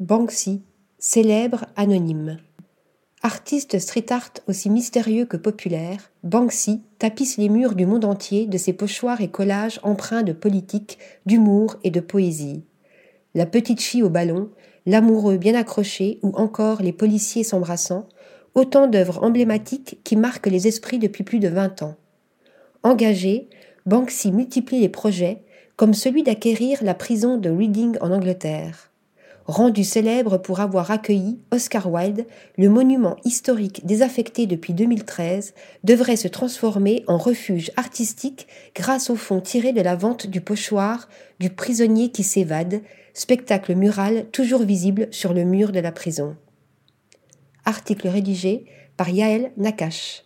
Banksy, célèbre anonyme. Artiste street art aussi mystérieux que populaire, Banksy tapisse les murs du monde entier de ses pochoirs et collages empreints de politique, d'humour et de poésie. La petite fille au ballon, l'amoureux bien accroché ou encore les policiers s'embrassant, autant d'œuvres emblématiques qui marquent les esprits depuis plus de vingt ans. Engagé, Banksy multiplie les projets, comme celui d'acquérir la prison de Reading en Angleterre. Rendu célèbre pour avoir accueilli Oscar Wilde, le monument historique désaffecté depuis 2013 devrait se transformer en refuge artistique grâce au fonds tiré de la vente du pochoir du prisonnier qui s'évade, spectacle mural toujours visible sur le mur de la prison. Article rédigé par Yaël Nakache.